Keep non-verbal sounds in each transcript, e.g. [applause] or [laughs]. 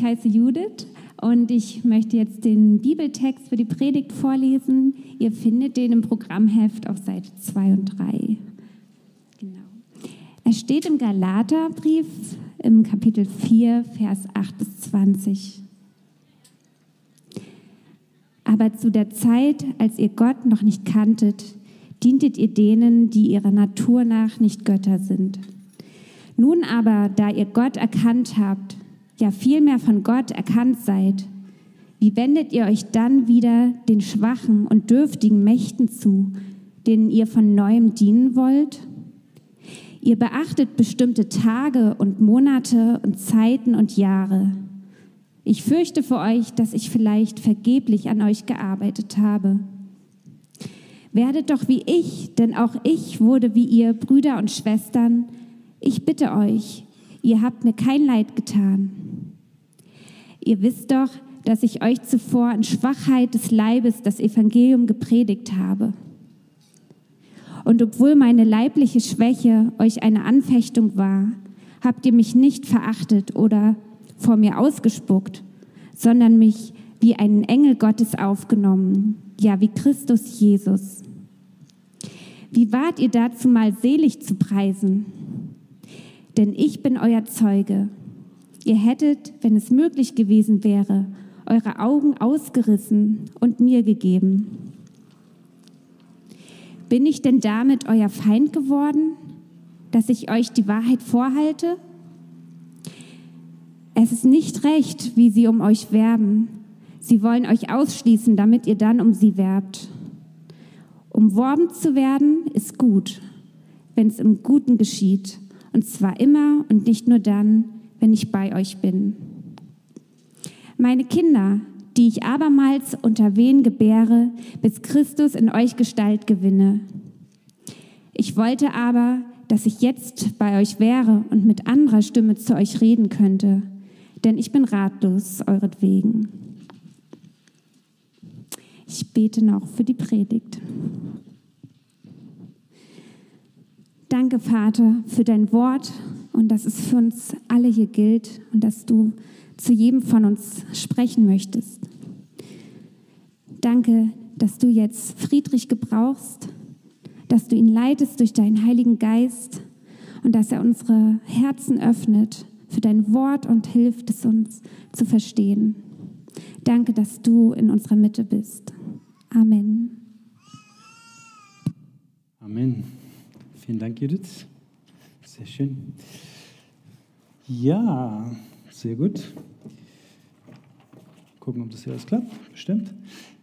Ich heiße Judith und ich möchte jetzt den Bibeltext für die Predigt vorlesen. Ihr findet den im Programmheft auf Seite 2 und 3. Genau. Er steht im Galaterbrief im Kapitel 4, Vers 8 bis 20. Aber zu der Zeit, als ihr Gott noch nicht kanntet, dientet ihr denen, die ihrer Natur nach nicht Götter sind. Nun aber, da ihr Gott erkannt habt, ja vielmehr von Gott erkannt seid, wie wendet ihr euch dann wieder den schwachen und dürftigen Mächten zu, denen ihr von neuem dienen wollt? Ihr beachtet bestimmte Tage und Monate und Zeiten und Jahre. Ich fürchte für euch, dass ich vielleicht vergeblich an euch gearbeitet habe. Werdet doch wie ich, denn auch ich wurde wie ihr Brüder und Schwestern. Ich bitte euch, ihr habt mir kein Leid getan. Ihr wisst doch, dass ich euch zuvor in Schwachheit des Leibes das Evangelium gepredigt habe. Und obwohl meine leibliche Schwäche euch eine Anfechtung war, habt ihr mich nicht verachtet oder vor mir ausgespuckt, sondern mich wie einen Engel Gottes aufgenommen, ja wie Christus Jesus. Wie wart ihr dazu mal selig zu preisen? Denn ich bin euer Zeuge. Ihr hättet, wenn es möglich gewesen wäre, eure Augen ausgerissen und mir gegeben. Bin ich denn damit euer Feind geworden, dass ich euch die Wahrheit vorhalte? Es ist nicht recht, wie sie um euch werben. Sie wollen euch ausschließen, damit ihr dann um sie werbt. Umworben zu werden ist gut, wenn es im Guten geschieht, und zwar immer und nicht nur dann, wenn ich bei euch bin. Meine Kinder, die ich abermals unter wen gebäre, bis Christus in euch Gestalt gewinne. Ich wollte aber, dass ich jetzt bei euch wäre und mit anderer Stimme zu euch reden könnte, denn ich bin ratlos euretwegen. Ich bete noch für die Predigt. Danke, Vater, für dein Wort und dass es für uns alle hier gilt und dass du zu jedem von uns sprechen möchtest. Danke, dass du jetzt Friedrich gebrauchst, dass du ihn leitest durch deinen Heiligen Geist und dass er unsere Herzen öffnet für dein Wort und hilft es uns zu verstehen. Danke, dass du in unserer Mitte bist. Amen. Amen. Vielen Dank, Judith. Sehr schön. Ja, sehr gut. Gucken, ob das hier alles klappt. Bestimmt.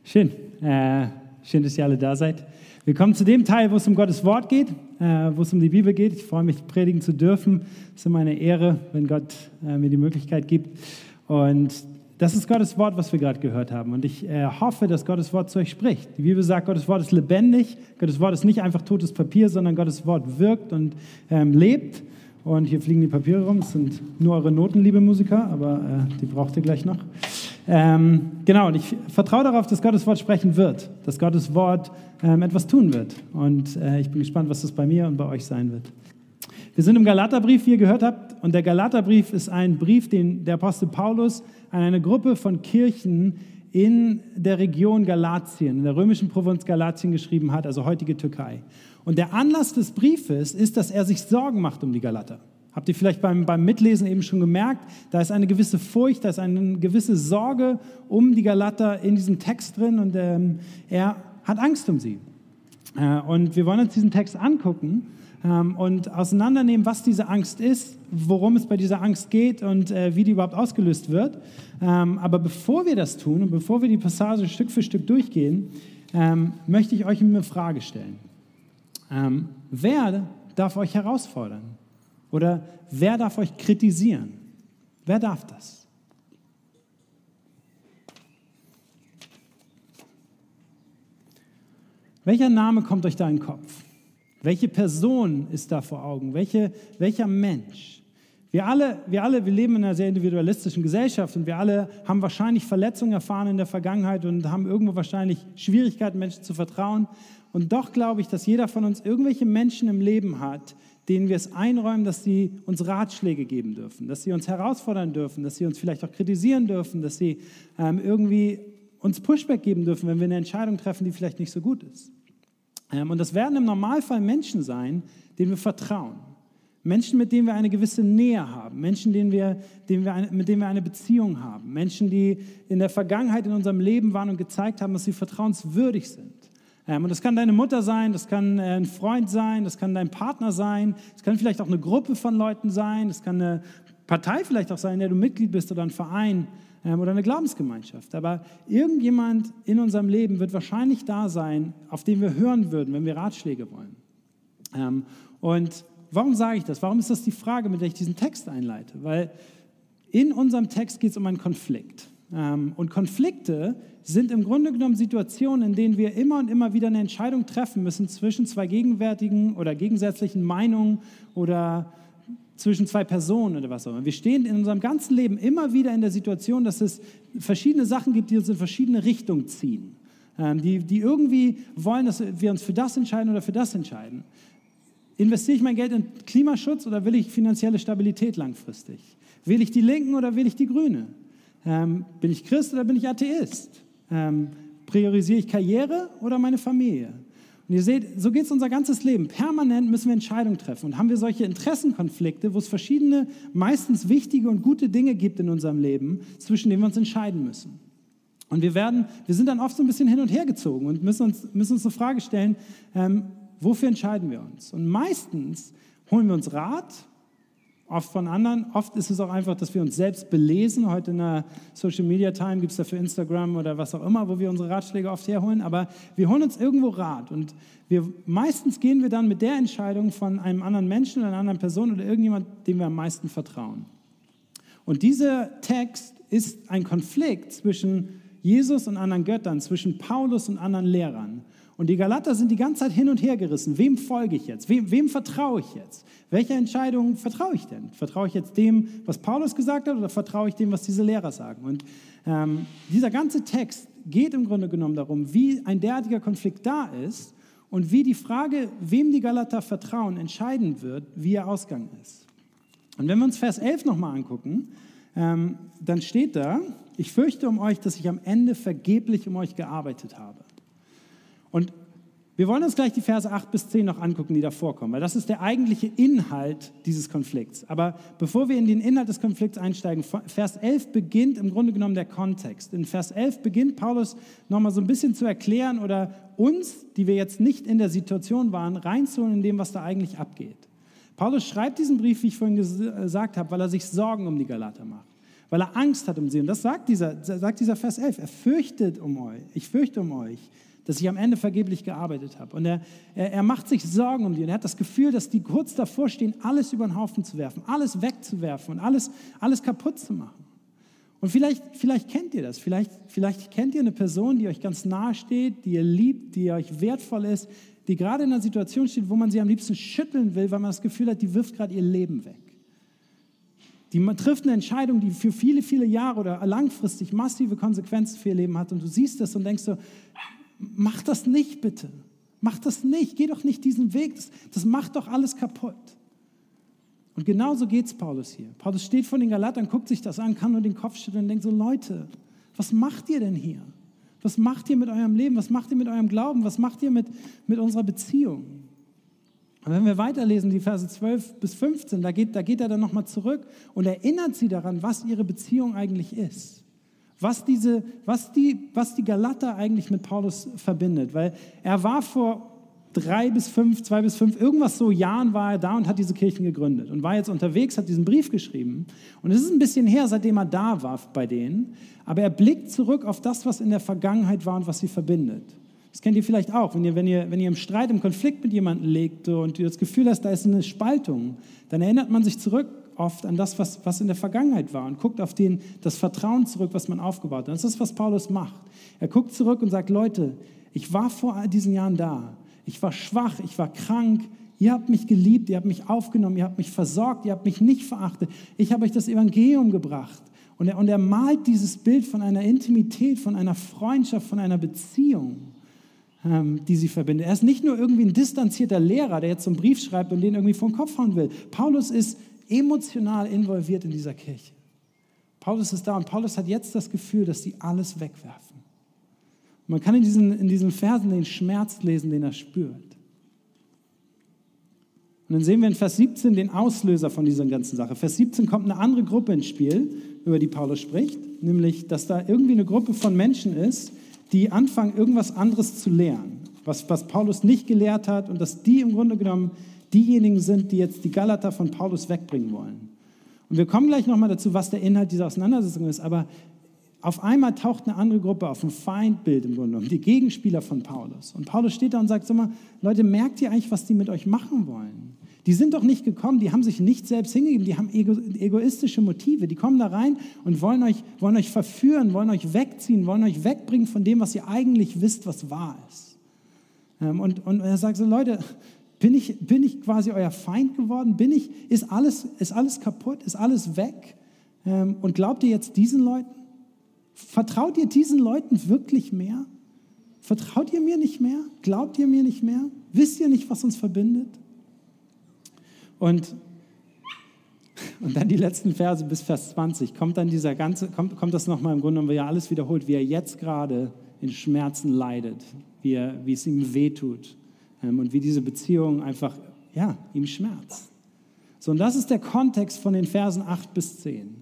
Schön. Äh, schön, dass ihr alle da seid. Wir kommen zu dem Teil, wo es um Gottes Wort geht, äh, wo es um die Bibel geht. Ich freue mich, predigen zu dürfen. Es ist immer eine Ehre, wenn Gott äh, mir die Möglichkeit gibt. Und das ist Gottes Wort, was wir gerade gehört haben. Und ich äh, hoffe, dass Gottes Wort zu euch spricht. Die Bibel sagt, Gottes Wort ist lebendig. Gottes Wort ist nicht einfach totes Papier, sondern Gottes Wort wirkt und ähm, lebt. Und hier fliegen die Papiere rum. Das sind nur eure Noten, liebe Musiker, aber äh, die braucht ihr gleich noch. Ähm, genau, und ich vertraue darauf, dass Gottes Wort sprechen wird, dass Gottes Wort ähm, etwas tun wird. Und äh, ich bin gespannt, was das bei mir und bei euch sein wird. Wir sind im Galaterbrief, wie ihr gehört habt, und der Galaterbrief ist ein Brief, den der Apostel Paulus an eine Gruppe von Kirchen in der Region Galatien, in der römischen Provinz Galatien geschrieben hat, also heutige Türkei. Und der Anlass des Briefes ist, dass er sich Sorgen macht um die Galater. Habt ihr vielleicht beim, beim Mitlesen eben schon gemerkt, da ist eine gewisse Furcht, da ist eine gewisse Sorge um die Galater in diesem Text drin und ähm, er hat Angst um sie. Äh, und wir wollen uns diesen Text angucken und auseinandernehmen, was diese Angst ist, worum es bei dieser Angst geht und äh, wie die überhaupt ausgelöst wird. Ähm, aber bevor wir das tun und bevor wir die Passage Stück für Stück durchgehen, ähm, möchte ich euch eine Frage stellen. Ähm, wer darf euch herausfordern? Oder wer darf euch kritisieren? Wer darf das? Welcher Name kommt euch da in den Kopf? Welche Person ist da vor Augen? Welche, welcher Mensch? Wir alle, wir alle, wir leben in einer sehr individualistischen Gesellschaft und wir alle haben wahrscheinlich Verletzungen erfahren in der Vergangenheit und haben irgendwo wahrscheinlich Schwierigkeiten, Menschen zu vertrauen. Und doch glaube ich, dass jeder von uns irgendwelche Menschen im Leben hat, denen wir es einräumen, dass sie uns Ratschläge geben dürfen, dass sie uns herausfordern dürfen, dass sie uns vielleicht auch kritisieren dürfen, dass sie ähm, irgendwie uns Pushback geben dürfen, wenn wir eine Entscheidung treffen, die vielleicht nicht so gut ist. Ähm, und das werden im Normalfall Menschen sein, denen wir vertrauen. Menschen, mit denen wir eine gewisse Nähe haben, Menschen, denen wir, denen wir eine, mit denen wir eine Beziehung haben, Menschen, die in der Vergangenheit in unserem Leben waren und gezeigt haben, dass sie vertrauenswürdig sind. Ähm, und das kann deine Mutter sein, das kann äh, ein Freund sein, das kann dein Partner sein, das kann vielleicht auch eine Gruppe von Leuten sein, das kann eine Partei vielleicht auch sein, in der du Mitglied bist oder ein Verein oder eine Glaubensgemeinschaft. Aber irgendjemand in unserem Leben wird wahrscheinlich da sein, auf den wir hören würden, wenn wir Ratschläge wollen. Ähm, und warum sage ich das? Warum ist das die Frage, mit der ich diesen Text einleite? Weil in unserem Text geht es um einen Konflikt. Ähm, und Konflikte sind im Grunde genommen Situationen, in denen wir immer und immer wieder eine Entscheidung treffen müssen zwischen zwei gegenwärtigen oder gegensätzlichen Meinungen oder zwischen zwei Personen oder was auch immer. Wir stehen in unserem ganzen Leben immer wieder in der Situation, dass es verschiedene Sachen gibt, die uns in verschiedene Richtungen ziehen. Ähm, die, die irgendwie wollen, dass wir uns für das entscheiden oder für das entscheiden. Investiere ich mein Geld in Klimaschutz oder will ich finanzielle Stabilität langfristig? Will ich die Linken oder will ich die Grüne? Ähm, bin ich Christ oder bin ich Atheist? Ähm, priorisiere ich Karriere oder meine Familie? Und ihr seht, so geht es unser ganzes Leben. Permanent müssen wir Entscheidungen treffen. Und haben wir solche Interessenkonflikte, wo es verschiedene, meistens wichtige und gute Dinge gibt in unserem Leben, zwischen denen wir uns entscheiden müssen. Und wir, werden, wir sind dann oft so ein bisschen hin und her gezogen und müssen uns, müssen uns eine Frage stellen, ähm, wofür entscheiden wir uns? Und meistens holen wir uns Rat oft von anderen. Oft ist es auch einfach, dass wir uns selbst belesen. Heute in der Social Media Time gibt es dafür Instagram oder was auch immer, wo wir unsere Ratschläge oft herholen. Aber wir holen uns irgendwo Rat. Und wir, meistens gehen wir dann mit der Entscheidung von einem anderen Menschen oder einer anderen Person oder irgendjemand, dem wir am meisten vertrauen. Und dieser Text ist ein Konflikt zwischen Jesus und anderen Göttern, zwischen Paulus und anderen Lehrern. Und die Galater sind die ganze Zeit hin und her gerissen. Wem folge ich jetzt? Wem, wem vertraue ich jetzt? Welcher Entscheidung vertraue ich denn? Vertraue ich jetzt dem, was Paulus gesagt hat, oder vertraue ich dem, was diese Lehrer sagen? Und ähm, dieser ganze Text geht im Grunde genommen darum, wie ein derartiger Konflikt da ist und wie die Frage, wem die Galater vertrauen, entscheiden wird, wie ihr Ausgang ist. Und wenn wir uns Vers 11 nochmal angucken, ähm, dann steht da, ich fürchte um euch, dass ich am Ende vergeblich um euch gearbeitet habe. Und wir wollen uns gleich die Verse 8 bis 10 noch angucken, die da vorkommen, weil das ist der eigentliche Inhalt dieses Konflikts. Aber bevor wir in den Inhalt des Konflikts einsteigen, Vers 11 beginnt im Grunde genommen der Kontext. In Vers 11 beginnt Paulus nochmal so ein bisschen zu erklären oder uns, die wir jetzt nicht in der Situation waren, reinzuholen in dem, was da eigentlich abgeht. Paulus schreibt diesen Brief, wie ich vorhin gesagt habe, weil er sich Sorgen um die Galater macht, weil er Angst hat um sie. Und das sagt dieser, sagt dieser Vers 11. Er fürchtet um euch. Ich fürchte um euch dass ich am Ende vergeblich gearbeitet habe. Und er, er, er, macht sich Sorgen um die und er hat das Gefühl, dass die kurz davor stehen, alles über den Haufen zu werfen, alles wegzuwerfen und alles, alles kaputt zu machen. Und vielleicht, vielleicht kennt ihr das, vielleicht, vielleicht kennt ihr eine Person, die euch ganz nahe steht, die ihr liebt, die euch wertvoll ist, die gerade in einer Situation steht, wo man sie am liebsten schütteln will, weil man das Gefühl hat, die wirft gerade ihr Leben weg. Die trifft eine Entscheidung, die für viele, viele Jahre oder langfristig massive Konsequenzen für ihr Leben hat. Und du siehst das und denkst so, mach das nicht bitte. Mach das nicht. Geh doch nicht diesen Weg. Das, das macht doch alles kaputt. Und genauso geht es Paulus hier. Paulus steht vor den Galatern, guckt sich das an, kann nur den Kopf schütteln und denkt so, Leute, was macht ihr denn hier? Was macht ihr mit eurem Leben? Was macht ihr mit eurem Glauben? Was macht ihr mit, mit unserer Beziehung? Und wenn wir weiterlesen, die Verse 12 bis 15, da geht, da geht er dann nochmal zurück und erinnert sie daran, was ihre Beziehung eigentlich ist was, diese, was, die, was die Galater eigentlich mit Paulus verbindet. Weil er war vor drei bis fünf, zwei bis fünf, irgendwas so Jahren war er da und hat diese Kirchen gegründet und war jetzt unterwegs, hat diesen Brief geschrieben. Und es ist ein bisschen her, seitdem er da war bei denen. Aber er blickt zurück auf das, was in der Vergangenheit war und was sie verbindet. Das kennt ihr vielleicht auch, wenn ihr, wenn ihr, wenn ihr im Streit, im Konflikt mit jemandem legt und ihr das Gefühl hast, da ist eine Spaltung, dann erinnert man sich zurück oft an das, was, was in der Vergangenheit war und guckt auf den, das Vertrauen zurück, was man aufgebaut hat. Das ist, was Paulus macht. Er guckt zurück und sagt, Leute, ich war vor diesen Jahren da. Ich war schwach, ich war krank. Ihr habt mich geliebt, ihr habt mich aufgenommen, ihr habt mich versorgt, ihr habt mich nicht verachtet. Ich habe euch das Evangelium gebracht. Und er, und er malt dieses Bild von einer Intimität, von einer Freundschaft, von einer Beziehung. ähm, die sie verbindet. Er ist nicht nur irgendwie ein distanzierter Lehrer, der jetzt so einen Brief schreibt und den irgendwie vom Kopf hauen will. Paulus ist emotional involviert in dieser Kirche. Paulus ist da und Paulus hat jetzt das Gefühl, dass sie alles wegwerfen. man kann in diesen, in diesen Versen den Schmerz lesen, den er spürt. Und dann sehen wir in Vers 17 den Auslöser von dieser ganzen Sache. Vers 17 kommt eine andere Gruppe ins Spiel, über die Paulus spricht, nämlich, dass da irgendwie eine Gruppe von Menschen ist, die anfangen, irgendwas anderes zu lernen, was, was Paulus nicht gelehrt hat und dass die im Grunde genommen diejenigen sind, die jetzt die Galater von Paulus wegbringen wollen. Und wir kommen gleich nochmal dazu, was der Inhalt dieser Auseinandersetzung ist, aber auf einmal taucht eine andere Gruppe auf, ein Feindbild im Grunde genommen, die Gegenspieler von Paulus. Und Paulus steht da und sagt, sag mal, Leute, merkt ihr eigentlich, was die mit euch machen wollen? Die sind doch nicht gekommen, die haben sich nicht selbst hingegeben, die haben ego, egoistische Motive. Die kommen da rein und wollen euch, wollen euch verführen, wollen euch wegziehen, wollen euch wegbringen von dem, was ihr eigentlich wisst, was wahr ist. Ähm, und, und er sagt so, Leute, bin ich, bin ich quasi euer Feind geworden? Bin ich, ist alles, ist alles kaputt? Ist alles weg? Ähm, und glaubt ihr jetzt diesen Leuten? Vertraut ihr diesen Leuten wirklich mehr? Vertraut ihr mir nicht mehr? Glaubt ihr mir nicht mehr? Wisst ihr nicht, was uns verbindet? Und, und dann die letzten Verse bis Vers 20, kommt dann dieser ganze, kommt, kommt das nochmal im Grunde genommen, wie alles wiederholt, wie er jetzt gerade in Schmerzen leidet, wie, er, wie es ihm wehtut und wie diese Beziehung einfach, ja, ihm schmerzt. So, und das ist der Kontext von den Versen 8 bis 10.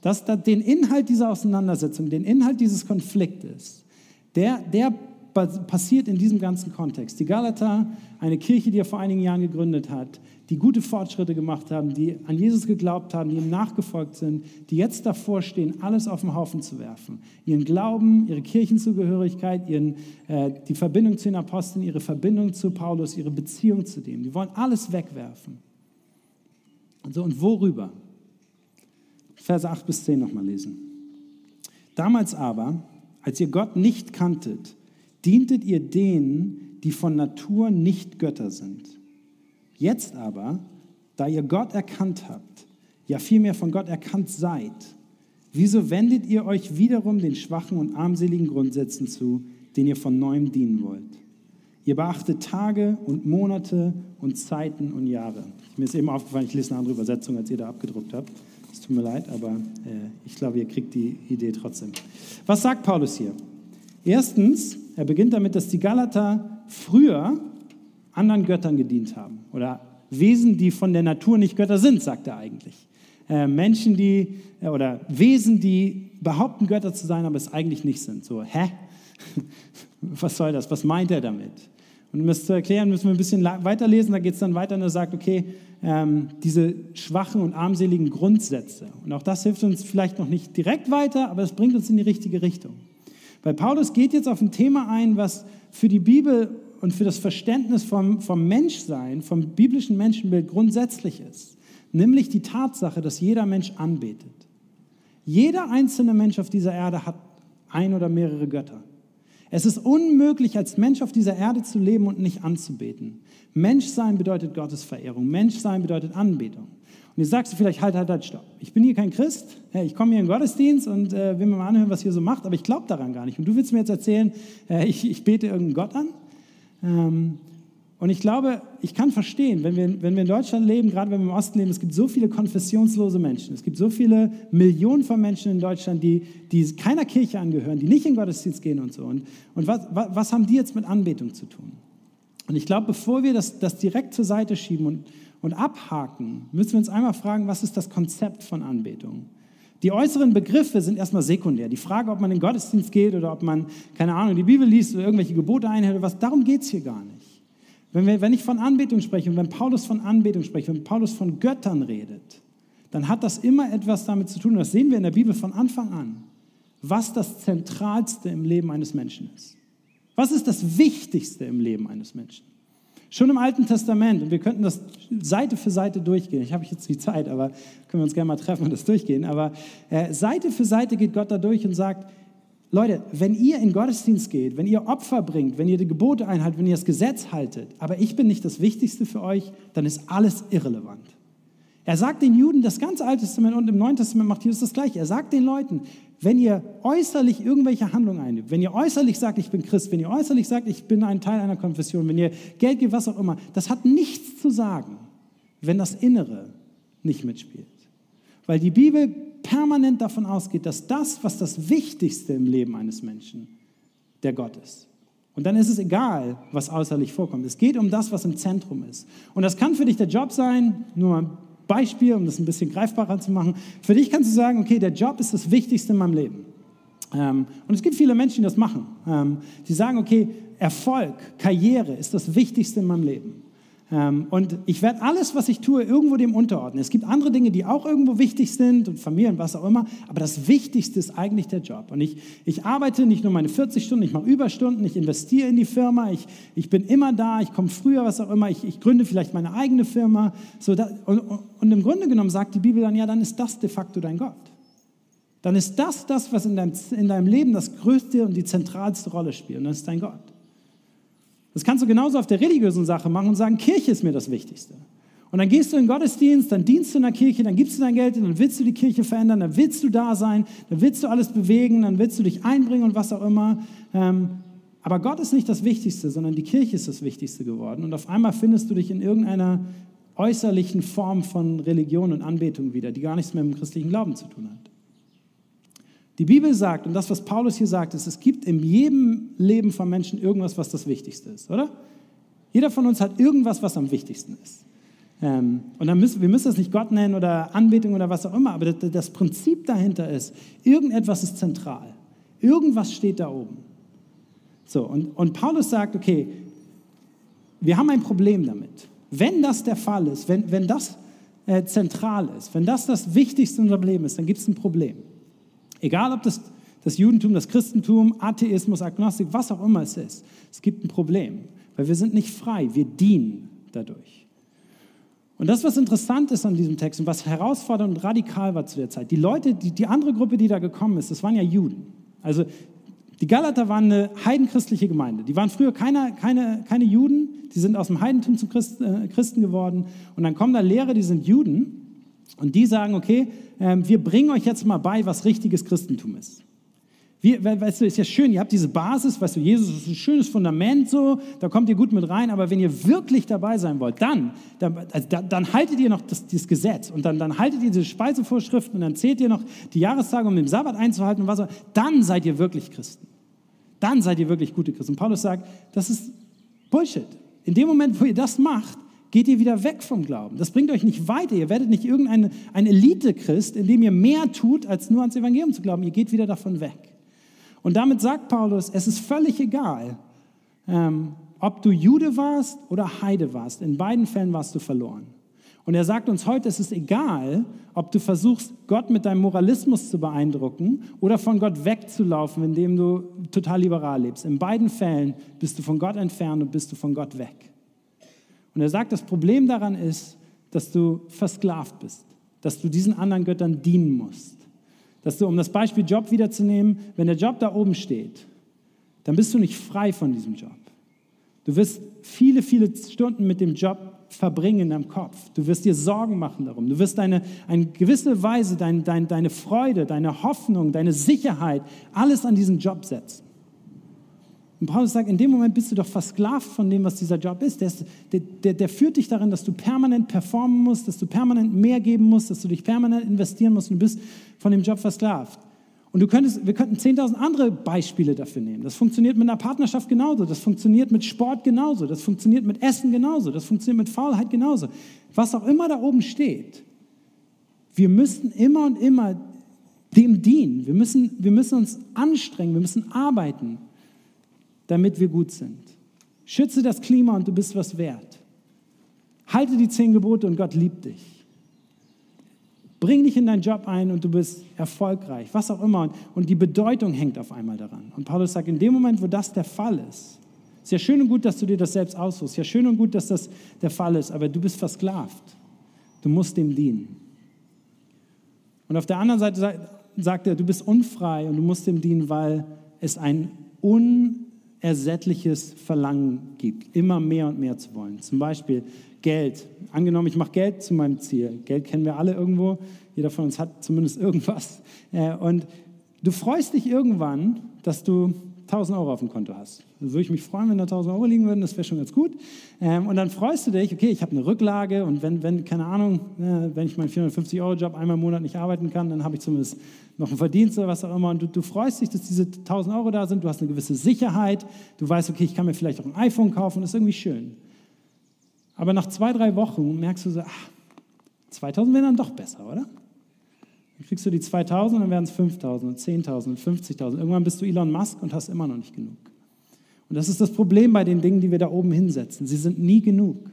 Dass da den Inhalt dieser Auseinandersetzung, den Inhalt dieses Konfliktes, der, der passiert in diesem ganzen Kontext. Die Galater, eine Kirche, die er vor einigen Jahren gegründet hat, die gute Fortschritte gemacht haben, die an Jesus geglaubt haben, die ihm nachgefolgt sind, die jetzt davor stehen, alles auf den Haufen zu werfen. Ihren Glauben, ihre Kirchenzugehörigkeit, ihren, äh, die Verbindung zu den Aposteln, ihre Verbindung zu Paulus, ihre Beziehung zu dem. Die wollen alles wegwerfen. Also, und worüber? Verse 8 bis 10 nochmal lesen. Damals aber, als ihr Gott nicht kanntet, dientet ihr denen, die von Natur nicht Götter sind. Jetzt aber, da ihr Gott erkannt habt, ja vielmehr von Gott erkannt seid, wieso wendet ihr euch wiederum den schwachen und armseligen Grundsätzen zu, denen ihr von neuem dienen wollt? Ihr beachtet Tage und Monate und Zeiten und Jahre. Mir ist eben aufgefallen, ich lese eine andere Übersetzung, als ihr da abgedruckt habt. Es tut mir leid, aber äh, ich glaube, ihr kriegt die Idee trotzdem. Was sagt Paulus hier? Erstens, er beginnt damit, dass die Galater früher anderen Göttern gedient haben oder Wesen, die von der Natur nicht Götter sind, sagt er eigentlich. Äh, Menschen, die äh, oder Wesen, die behaupten, Götter zu sein, aber es eigentlich nicht sind. So, hä? [laughs] Was soll das? Was meint er damit? Und um das zu erklären, müssen wir ein bisschen weiterlesen. Da geht es dann weiter und er sagt, okay, ähm, diese schwachen und armseligen Grundsätze. Und auch das hilft uns vielleicht noch nicht direkt weiter, aber es bringt uns in die richtige Richtung. Weil Paulus geht jetzt auf ein Thema ein, was für die Bibel und für das Verständnis vom, vom Menschsein, vom biblischen Menschenbild grundsätzlich ist. Nämlich die Tatsache, dass jeder Mensch anbetet. Jeder einzelne Mensch auf dieser Erde hat ein oder mehrere Götter. Es ist unmöglich, als Mensch auf dieser Erde zu leben und nicht anzubeten. Menschsein bedeutet Gottesverehrung. Menschsein bedeutet Anbetung. Und jetzt sagst du vielleicht, halt, halt, halt, stopp. Ich bin hier kein Christ. Ich komme hier in den Gottesdienst und äh, will mir mal anhören, was ihr so macht, aber ich glaube daran gar nicht. Und du willst mir jetzt erzählen, äh, ich, ich bete irgendeinen Gott an? Ähm, und ich glaube, ich kann verstehen, wenn wir, wenn wir in Deutschland leben, gerade wenn wir im Osten leben, es gibt so viele konfessionslose Menschen. Es gibt so viele Millionen von Menschen in Deutschland, die, die keiner Kirche angehören, die nicht in Gottesdienst gehen und so. Und, und was, was, was haben die jetzt mit Anbetung zu tun? Und ich glaube, bevor wir das, das direkt zur Seite schieben und, und abhaken, müssen wir uns einmal fragen, was ist das Konzept von Anbetung? Die äußeren Begriffe sind erstmal sekundär. Die Frage, ob man in den Gottesdienst geht oder ob man, keine Ahnung, die Bibel liest oder irgendwelche Gebote einhält oder was, darum geht es hier gar nicht. Wenn, wir, wenn ich von Anbetung spreche und wenn Paulus von Anbetung spricht, wenn Paulus von Göttern redet, dann hat das immer etwas damit zu tun, und das sehen wir in der Bibel von Anfang an, was das Zentralste im Leben eines Menschen ist. Was ist das Wichtigste im Leben eines Menschen? Schon im Alten Testament, und wir könnten das Seite für Seite durchgehen. Ich habe jetzt die Zeit, aber können wir uns gerne mal treffen und das durchgehen. Aber äh, Seite für Seite geht Gott da durch und sagt, Leute, wenn ihr in Gottesdienst geht, wenn ihr Opfer bringt, wenn ihr die Gebote einhaltet, wenn ihr das Gesetz haltet, aber ich bin nicht das Wichtigste für euch, dann ist alles irrelevant. Er sagt den Juden, das ganze Alte Testament und im Neuen Testament macht Jesus das Gleiche. Er sagt den Leuten, wenn ihr äußerlich irgendwelche Handlungen einnimmt, wenn ihr äußerlich sagt, ich bin Christ, wenn ihr äußerlich sagt, ich bin ein Teil einer Konfession, wenn ihr Geld gebt, was auch immer, das hat nichts zu sagen, wenn das Innere nicht mitspielt. Weil die Bibel permanent davon ausgeht, dass das, was das Wichtigste im Leben eines Menschen, der Gott ist. Und dann ist es egal, was äußerlich vorkommt. Es geht um das, was im Zentrum ist. Und das kann für dich der Job sein, nur Beispiel, um das ein bisschen greifbarer zu machen. Für dich kannst du sagen, okay, der Job ist das Wichtigste in meinem Leben. Ähm, und es gibt viele Menschen, die das machen. Ähm, die sagen, okay, Erfolg, Karriere ist das Wichtigste in meinem Leben. Ähm, und ich werde alles, was ich tue, irgendwo dem unterordnen. Es gibt andere Dinge, die auch irgendwo wichtig sind und Familie und was auch immer, aber das Wichtigste ist eigentlich der Job. Und ich, ich arbeite nicht nur meine 40 Stunden, ich mache Überstunden, ich investiere in die Firma, ich, ich bin immer da, ich komme früher, was auch immer, ich, ich gründe vielleicht meine eigene Firma. So da, und, und im Grunde genommen sagt die Bibel dann, ja, dann ist das de facto dein Gott. Dann ist das das, was in deinem, in deinem Leben das größte und die zentralste Rolle spielt. Und das ist dein Gott. Das kannst du genauso auf der religiösen Sache machen und sagen, Kirche ist mir das Wichtigste. Und dann gehst du in den Gottesdienst, dann dienst du in der Kirche, dann gibst du dein Geld, dann willst du die Kirche verändern, dann willst du da sein, dann willst du alles bewegen, dann willst du dich einbringen und was auch immer. Ähm, aber Gott ist nicht das Wichtigste, sondern die Kirche ist das Wichtigste geworden. Und auf einmal findest du dich in irgendeiner äußerlichen Form von Religion und Anbetung wieder, die gar nichts mehr mit dem christlichen Glauben zu tun hat. Die Bibel sagt, und das, was Paulus hier sagt, ist, es gibt in jedem Leben von Menschen irgendwas, was das Wichtigste ist, oder? Jeder von uns hat irgendwas, was am wichtigsten ist. Ähm, und dann müssen, wir müssen das nicht Gott nennen oder Anbetung oder was auch immer, aber das, das Prinzip dahinter ist, irgendetwas ist zentral. Irgendwas steht da oben. So, und, und Paulus sagt, okay, wir haben ein Problem damit. Wenn das der Fall ist, wenn, wenn das äh, zentral ist, wenn das das Wichtigste in unserem Leben ist, dann gibt es ein Problem. Egal ob das das Judentum, das Christentum, Atheismus, Agnostik, was auch immer es ist. Es gibt ein Problem, weil wir sind nicht frei, wir dienen dadurch. Und das, was interessant ist an diesem Text und was herausfordernd und radikal war zu der Zeit, die Leute, die, die andere Gruppe, die da gekommen ist, das waren ja Juden. Also die Galater waren eine heidenchristliche Gemeinde. Die waren früher keine, keine, keine Juden, die sind aus dem Heidentum zum Christ, äh, Christen geworden. Und dann kommen da Lehrer, die sind Juden und die sagen, okay, ähm, wir bringen euch jetzt mal bei, was richtiges Christentum ist. Wir, weißt du, ist ja schön, ihr habt diese Basis, weißt du, Jesus ist ein schönes Fundament so, da kommt ihr gut mit rein, aber wenn ihr wirklich dabei sein wollt, dann, dann, also dann haltet ihr noch das, das Gesetz und dann, dann haltet ihr diese Speisevorschriften und dann zählt ihr noch die Jahrestage, um den Sabbat einzuhalten und was auch dann seid ihr wirklich Christen. Dann seid ihr wirklich gute Christen. Und Paulus sagt, das ist Bullshit. In dem Moment, wo ihr das macht, geht ihr wieder weg vom Glauben. Das bringt euch nicht weiter. Ihr werdet nicht irgendein ein Elite-Christ, indem ihr mehr tut, als nur ans Evangelium zu glauben. Ihr geht wieder davon weg. Und damit sagt Paulus, es ist völlig egal, ähm, ob du Jude warst oder Heide warst. In beiden Fällen warst du verloren. Und er sagt uns heute, es ist egal, ob du versuchst, Gott mit deinem Moralismus zu beeindrucken oder von Gott wegzulaufen, indem du total liberal lebst. In beiden Fällen bist du von Gott entfernt und bist du von Gott weg. Und er sagt, das Problem daran ist, dass du versklavt bist, dass du diesen anderen Göttern dienen musst. Dass du, um das Beispiel Job wiederzunehmen, wenn der Job da oben steht, dann bist du nicht frei von diesem Job. Du wirst viele, viele Stunden mit dem Job verbringen in deinem Kopf. Du wirst dir Sorgen machen darum. Du wirst deine, eine gewisse Weise, dein, dein, deine Freude, deine Hoffnung, deine Sicherheit, alles an diesen Job setzen. Und Paulus sagt, in dem Moment bist du doch versklavt von dem, was dieser Job ist. Der, ist, der, der, der, führt dich darin, dass du permanent performen musst, dass du permanent mehr geben musst, dass du dich permanent investieren musst und du bist von dem Job versklavt. Und du könntest, wir könnten 10.000 andere Beispiele dafür nehmen. Das funktioniert mit einer Partnerschaft genauso, das funktioniert mit Sport genauso, das funktioniert mit Essen genauso, das funktioniert mit Faulheit genauso. Was auch immer da oben steht, wir müssen immer und immer dem dienen. Wir müssen, wir müssen uns anstrengen, wir müssen arbeiten damit wir gut sind. Schütze das Klima und du bist was wert. Halte die zehn Gebote und Gott liebt dich. Bring dich in deinen Job ein und du bist erfolgreich, was auch immer. Und die Bedeutung hängt auf einmal daran. Und Paulus sagt, in dem Moment, wo das der Fall ist, ist ja schön und gut, dass du dir das selbst aussuchst. Ja schön und gut, dass das der Fall ist, aber du bist versklavt. Du musst dem dienen. Und auf der anderen Seite sagt er, du bist unfrei und du musst dem dienen, weil es ein un unersättliches Verlangen gibt, immer mehr und mehr zu wollen. Zum Beispiel Geld. Angenommen, ich mache Geld zu meinem Ziel. Geld kennen wir alle irgendwo. Jeder von uns hat zumindest irgendwas. Äh, und du freust dich irgendwann, dass du 1000 Euro auf dem Konto hast. Da würde ich mich freuen, wenn da 1000 Euro liegen würden, das wäre schon ganz gut. Ähm, und dann freust du dich, okay, ich habe eine Rücklage und wenn, wenn keine Ahnung, äh, wenn ich meinen 450-Euro-Job einmal im Monat nicht arbeiten kann, dann habe ich zumindest noch einen Verdienst oder was auch immer. Und du, du freust dich, dass diese 1000 Euro da sind, du hast eine gewisse Sicherheit, du weißt, okay, ich kann mir vielleicht auch ein iPhone kaufen, das ist irgendwie schön. Aber nach zwei, drei Wochen merkst du so, ach, 2000 wäre dann doch besser, oder? Dann kriegst du die 2000, dann werden es 5000 und 10.000 und 50.000. Irgendwann bist du Elon Musk und hast immer noch nicht genug. Und das ist das Problem bei den Dingen, die wir da oben hinsetzen. Sie sind nie genug.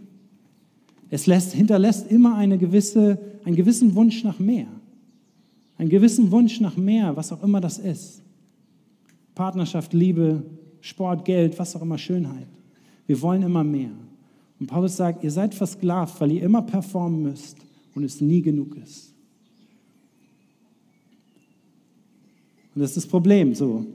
Es lässt, hinterlässt immer eine gewisse, einen gewissen Wunsch nach mehr. Einen gewissen Wunsch nach mehr, was auch immer das ist. Partnerschaft, Liebe, Sport, Geld, was auch immer, Schönheit. Wir wollen immer mehr. Und Paulus sagt, ihr seid versklavt, weil ihr immer performen müsst und es nie genug ist. Und das ist das Problem so.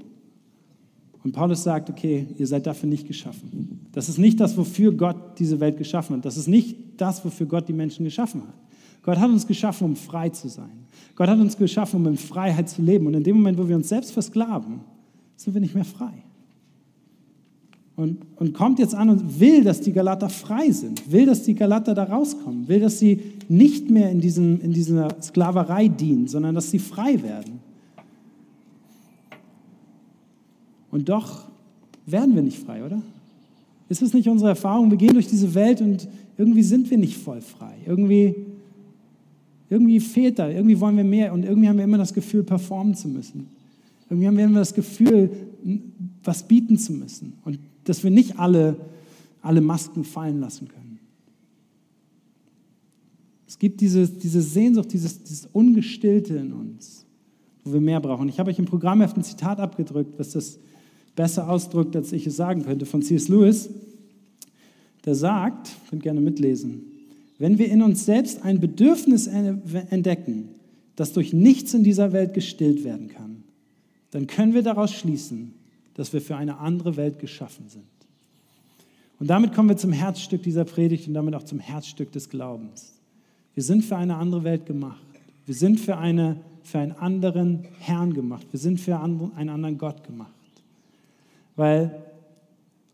Und Paulus sagt, okay, ihr seid dafür nicht geschaffen. Das ist nicht das, wofür Gott diese Welt geschaffen hat. Das ist nicht das, wofür Gott die Menschen geschaffen hat. Gott hat uns geschaffen, um frei zu sein. Gott hat uns geschaffen, um in Freiheit zu leben. Und in dem Moment, wo wir uns selbst versklaven, sind wir nicht mehr frei. Und, und kommt jetzt an und will, dass die Galater frei sind, will, dass die Galater da rauskommen, will, dass sie nicht mehr in, diesem, in dieser Sklaverei dienen, sondern dass sie frei werden. Und doch werden wir nicht frei, oder? Ist es nicht unsere Erfahrung? Wir gehen durch diese Welt und irgendwie sind wir nicht voll frei. Irgendwie, irgendwie fehlt da, irgendwie wollen wir mehr und irgendwie haben wir immer das Gefühl, performen zu müssen. Irgendwie haben wir immer das Gefühl, was bieten zu müssen und dass wir nicht alle, alle Masken fallen lassen können. Es gibt diese, diese Sehnsucht, dieses, dieses Ungestillte in uns, wo wir mehr brauchen. Ich habe euch im Programmheft ein Zitat abgedrückt, was das besser ausdrückt, als ich es sagen könnte, von C.S. Lewis. Der sagt, könnt gerne mitlesen, wenn wir in uns selbst ein Bedürfnis entdecken, das durch nichts in dieser Welt gestillt werden kann, dann können wir daraus schließen, dass wir für eine andere Welt geschaffen sind. Und damit kommen wir zum Herzstück dieser Predigt und damit auch zum Herzstück des Glaubens. Wir sind für eine andere Welt gemacht. Wir sind für, eine, für einen anderen Herrn gemacht. Wir sind für einen anderen Gott gemacht. Weil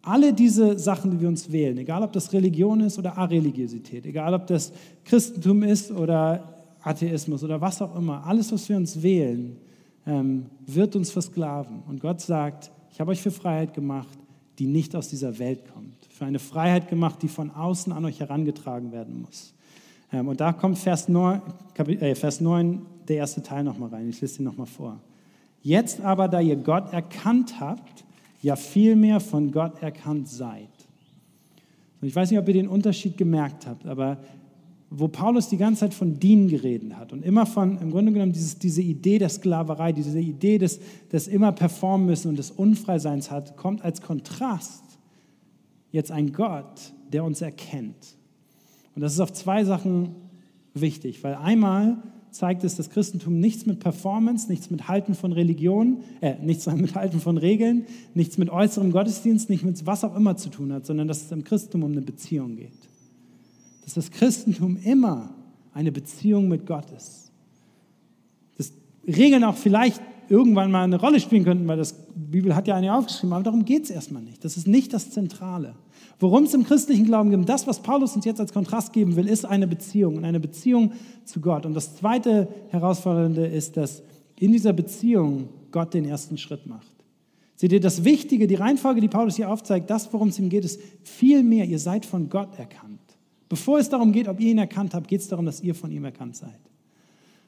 alle diese Sachen, die wir uns wählen, egal ob das Religion ist oder Areligiosität, egal ob das Christentum ist oder Atheismus oder was auch immer, alles, was wir uns wählen, ähm, wird uns versklaven. Und Gott sagt, ich habe euch für Freiheit gemacht, die nicht aus dieser Welt kommt. Für eine Freiheit gemacht, die von außen an euch herangetragen werden muss. Ähm, und da kommt Vers 9, äh, Vers 9, der erste Teil nochmal rein. Ich lese ihn nochmal vor. Jetzt aber, da ihr Gott erkannt habt, ja vielmehr von Gott erkannt seid. Und ich weiß nicht, ob ihr den Unterschied gemerkt habt, aber wo Paulus die ganze Zeit von Dienen geredet hat und immer von, im Grunde genommen, dieses, diese Idee der Sklaverei, diese Idee des, des immer performen müssen und des Unfreiseins hat, kommt als Kontrast jetzt ein Gott, der uns erkennt. Und das ist auf zwei Sachen wichtig, weil einmal zeigt es, dass Christentum nichts mit Performance, nichts mit Halten von Religion, äh, nichts [laughs] mit Halten von Regeln, nichts mit äußerem Gottesdienst, nicht mit was auch immer zu tun hat, sondern dass es im Christentum um eine Beziehung geht. Dass das Christentum immer eine Beziehung mit Gott ist. Dass Regeln auch vielleicht irgendwann mal eine Rolle spielen könnten, weil das die Bibel hat ja eine aufgeschrieben, aber darum geht es erstmal nicht. Das ist nicht das Zentrale. Worum es im christlichen Glauben geht, das, was Paulus uns jetzt als Kontrast geben will, ist eine Beziehung und eine Beziehung zu Gott. Und das zweite Herausfordernde ist, dass in dieser Beziehung Gott den ersten Schritt macht. Seht ihr, das Wichtige, die Reihenfolge, die Paulus hier aufzeigt, das, worum es ihm geht, ist viel mehr, ihr seid von Gott erkannt. Bevor es darum geht, ob ihr ihn erkannt habt, geht es darum, dass ihr von ihm erkannt seid.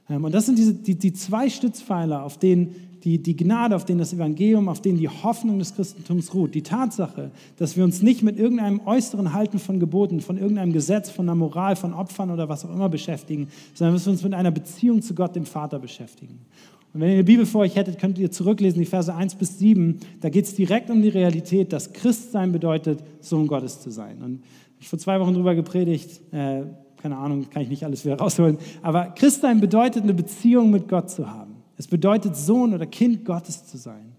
Ähm, und das sind diese, die, die zwei Stützpfeiler, auf denen die, die Gnade, auf denen das Evangelium, auf denen die Hoffnung des Christentums ruht. Die Tatsache, dass wir uns nicht mit irgendeinem äußeren Halten von Geboten, von irgendeinem Gesetz, von einer Moral, von Opfern oder was auch immer beschäftigen, sondern dass wir uns mit einer Beziehung zu Gott, dem Vater, beschäftigen. Und wenn ihr die Bibel vor euch hättet, könnt ihr zurücklesen, die Verse 1 bis 7. Da geht es direkt um die Realität, dass Christsein bedeutet, Sohn Gottes zu sein. Und ich vor zwei Wochen darüber gepredigt, äh, keine Ahnung, kann ich nicht alles wieder rausholen, aber Christsein bedeutet, eine Beziehung mit Gott zu haben. Es bedeutet, Sohn oder Kind Gottes zu sein.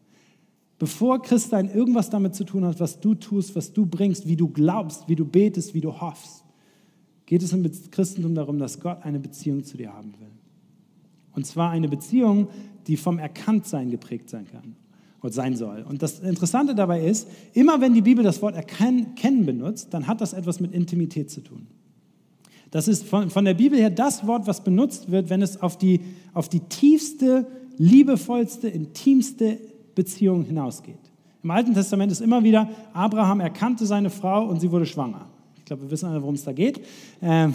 Bevor Christsein irgendwas damit zu tun hat, was du tust, was du bringst, wie du glaubst, wie du betest, wie du hoffst, geht es im Christentum darum, dass Gott eine Beziehung zu dir haben will. Und zwar eine Beziehung, die vom Erkanntsein geprägt sein kann und sein soll. Und das Interessante dabei ist, immer wenn die Bibel das Wort erkennen benutzt, dann hat das etwas mit Intimität zu tun. Das ist von, von der Bibel her das Wort, was benutzt wird, wenn es auf die, auf die tiefste, liebevollste, intimste Beziehung hinausgeht. Im Alten Testament ist immer wieder, Abraham erkannte seine Frau und sie wurde schwanger. Ich glaube, wir wissen alle, worum es da geht. Ähm,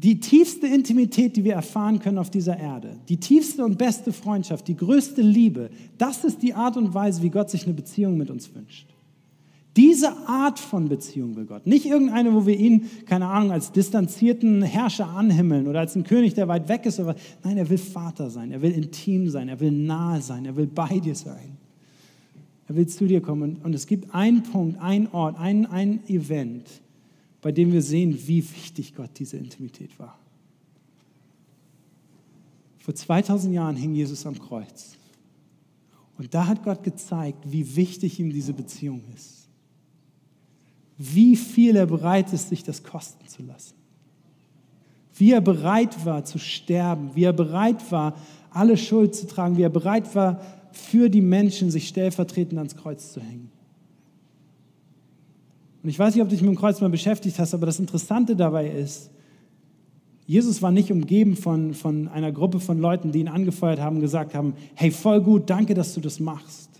die tiefste Intimität, die wir erfahren können auf dieser Erde, die tiefste und beste Freundschaft, die größte Liebe, das ist die Art und Weise, wie Gott sich eine Beziehung mit uns wünscht. Diese Art von Beziehung will Gott. Nicht irgendeine, wo wir ihn, keine Ahnung, als distanzierten Herrscher anhimmeln oder als einen König, der weit weg ist. Nein, er will Vater sein, er will intim sein, er will nahe sein, er will bei dir sein. Er will zu dir kommen. Und es gibt einen Punkt, einen Ort, ein, ein Event, bei dem wir sehen, wie wichtig Gott diese Intimität war. Vor 2000 Jahren hing Jesus am Kreuz. Und da hat Gott gezeigt, wie wichtig ihm diese Beziehung ist wie viel er bereit ist, sich das kosten zu lassen. Wie er bereit war zu sterben, wie er bereit war, alle Schuld zu tragen, wie er bereit war, für die Menschen sich stellvertretend ans Kreuz zu hängen. Und ich weiß nicht, ob du dich mit dem Kreuz mal beschäftigt hast, aber das Interessante dabei ist, Jesus war nicht umgeben von, von einer Gruppe von Leuten, die ihn angefeuert haben, gesagt haben, hey, voll gut, danke, dass du das machst.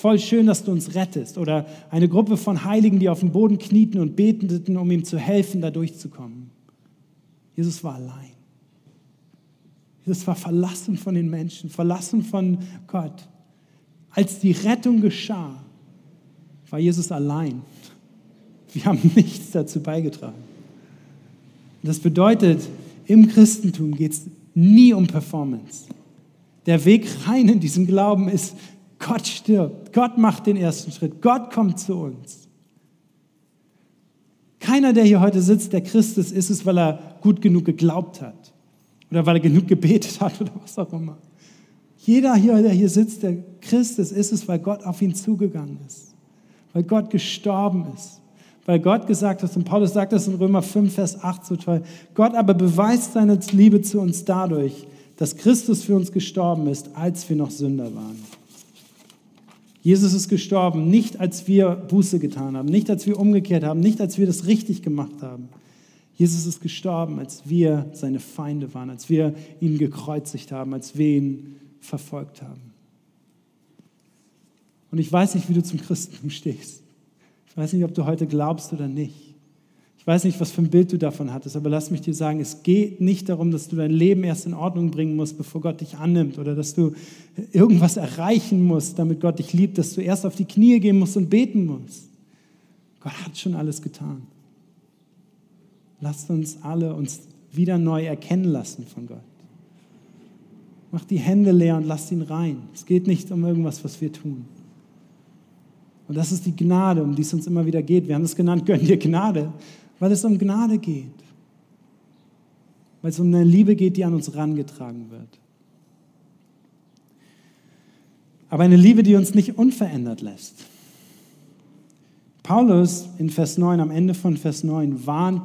Voll schön, dass du uns rettest. Oder eine Gruppe von Heiligen, die auf dem Boden knieten und beteten, um ihm zu helfen, da durchzukommen. Jesus war allein. Jesus war verlassen von den Menschen, verlassen von Gott. Als die Rettung geschah, war Jesus allein. Wir haben nichts dazu beigetragen. Das bedeutet, im Christentum geht es nie um Performance. Der Weg rein in diesen Glauben ist, Gott stirbt. Gott macht den ersten Schritt. Gott kommt zu uns. Keiner, der hier heute sitzt, der Christus ist es, weil er gut genug geglaubt hat oder weil er genug gebetet hat oder was auch immer. Jeder hier, der hier sitzt, der Christus ist es, weil Gott auf ihn zugegangen ist, weil Gott gestorben ist, weil Gott gesagt hat, und Paulus sagt das in Römer 5, Vers 8 so toll, Gott aber beweist seine Liebe zu uns dadurch, dass Christus für uns gestorben ist, als wir noch Sünder waren. Jesus ist gestorben, nicht als wir Buße getan haben, nicht als wir umgekehrt haben, nicht als wir das richtig gemacht haben. Jesus ist gestorben, als wir seine Feinde waren, als wir ihn gekreuzigt haben, als wir ihn verfolgt haben. Und ich weiß nicht, wie du zum Christentum stehst. Ich weiß nicht, ob du heute glaubst oder nicht. Weiß nicht, was für ein Bild du davon hattest, aber lass mich dir sagen, es geht nicht darum, dass du dein Leben erst in Ordnung bringen musst, bevor Gott dich annimmt oder dass du irgendwas erreichen musst, damit Gott dich liebt, dass du erst auf die Knie gehen musst und beten musst. Gott hat schon alles getan. Lasst uns alle uns wieder neu erkennen lassen von Gott. Mach die Hände leer und lass ihn rein. Es geht nicht um irgendwas, was wir tun. Und das ist die Gnade, um die es uns immer wieder geht. Wir haben es genannt, gönn dir Gnade weil es um Gnade geht, weil es um eine Liebe geht, die an uns rangetragen wird. Aber eine Liebe, die uns nicht unverändert lässt. Paulus in Vers 9, am Ende von Vers 9, warnt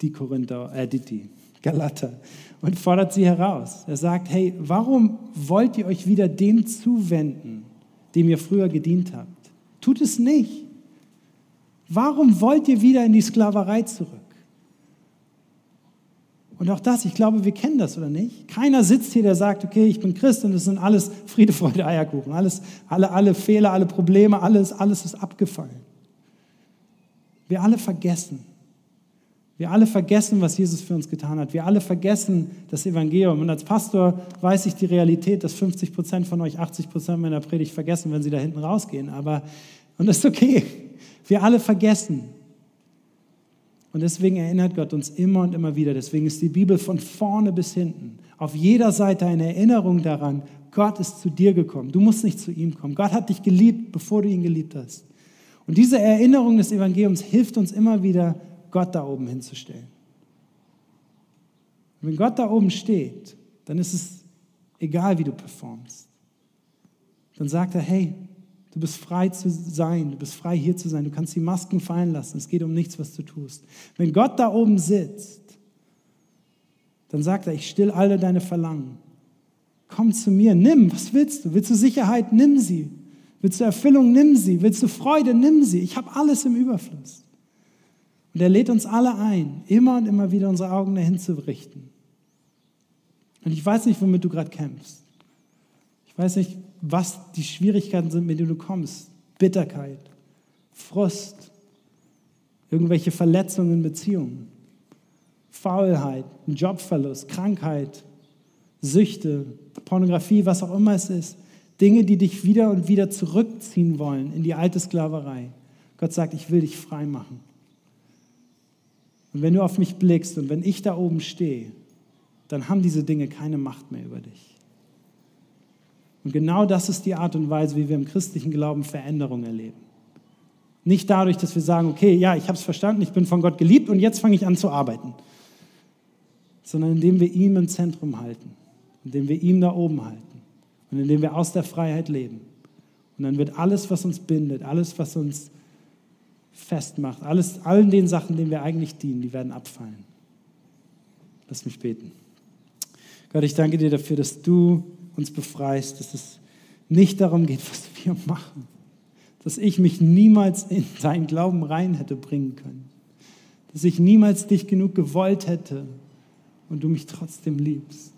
die Korinther, äh, die, die Galater und fordert sie heraus. Er sagt, hey, warum wollt ihr euch wieder dem zuwenden, dem ihr früher gedient habt? Tut es nicht. Warum wollt ihr wieder in die Sklaverei zurück? Und auch das, ich glaube, wir kennen das, oder nicht? Keiner sitzt hier, der sagt, okay, ich bin Christ und es sind alles [laughs] Friede, Freude, Eierkuchen. Alles, alle, alle Fehler, alle Probleme, alles, alles ist abgefallen. Wir alle vergessen. Wir alle vergessen, was Jesus für uns getan hat. Wir alle vergessen das Evangelium. Und als Pastor weiß ich die Realität, dass 50 Prozent von euch 80 Prozent meiner Predigt vergessen, wenn sie da hinten rausgehen. Aber, und das ist okay. Wir alle vergessen. Und deswegen erinnert Gott uns immer und immer wieder. Deswegen ist die Bibel von vorne bis hinten auf jeder Seite eine Erinnerung daran, Gott ist zu dir gekommen. Du musst nicht zu ihm kommen. Gott hat dich geliebt, bevor du ihn geliebt hast. Und diese Erinnerung des Evangeliums hilft uns immer wieder, Gott da oben hinzustellen. Und wenn Gott da oben steht, dann ist es egal, wie du performst. Dann sagt er, hey, Du bist frei zu sein, du bist frei hier zu sein, du kannst die Masken fallen lassen. Es geht um nichts, was du tust. Wenn Gott da oben sitzt, dann sagt er, ich still alle deine Verlangen. Komm zu mir, nimm, was willst du? Willst du Sicherheit? Nimm sie. Willst du Erfüllung? Nimm sie. Willst du Freude? Nimm sie. Ich habe alles im Überfluss. Und er lädt uns alle ein, immer und immer wieder unsere Augen dahin zu richten. Und ich weiß nicht, womit du gerade kämpfst. Ich weiß nicht, was die Schwierigkeiten sind, mit denen du kommst. Bitterkeit, Frust, irgendwelche Verletzungen in Beziehungen, Faulheit, Jobverlust, Krankheit, Süchte, Pornografie, was auch immer es ist. Dinge, die dich wieder und wieder zurückziehen wollen in die alte Sklaverei. Gott sagt, ich will dich frei machen. Und wenn du auf mich blickst und wenn ich da oben stehe, dann haben diese Dinge keine Macht mehr über dich. Und genau das ist die Art und Weise, wie wir im christlichen Glauben Veränderung erleben. Nicht dadurch, dass wir sagen, okay, ja, ich habe es verstanden, ich bin von Gott geliebt und jetzt fange ich an zu arbeiten, sondern indem wir ihm im Zentrum halten, indem wir ihm da oben halten und indem wir aus der Freiheit leben. Und dann wird alles, was uns bindet, alles, was uns festmacht, alles, allen den Sachen, denen wir eigentlich dienen, die werden abfallen. Lass mich beten. Gott, ich danke dir dafür, dass du uns befreist, dass es nicht darum geht, was wir machen, dass ich mich niemals in deinen Glauben rein hätte bringen können, dass ich niemals dich genug gewollt hätte und du mich trotzdem liebst.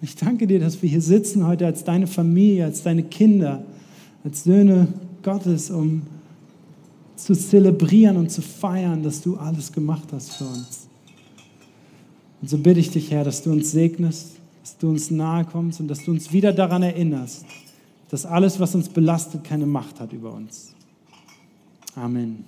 Und ich danke dir, dass wir hier sitzen heute als deine Familie, als deine Kinder, als Söhne Gottes, um zu zelebrieren und zu feiern, dass du alles gemacht hast für uns. Und so bitte ich dich, Herr, dass du uns segnest, dass du uns nahe kommst und dass du uns wieder daran erinnerst, dass alles, was uns belastet, keine Macht hat über uns. Amen.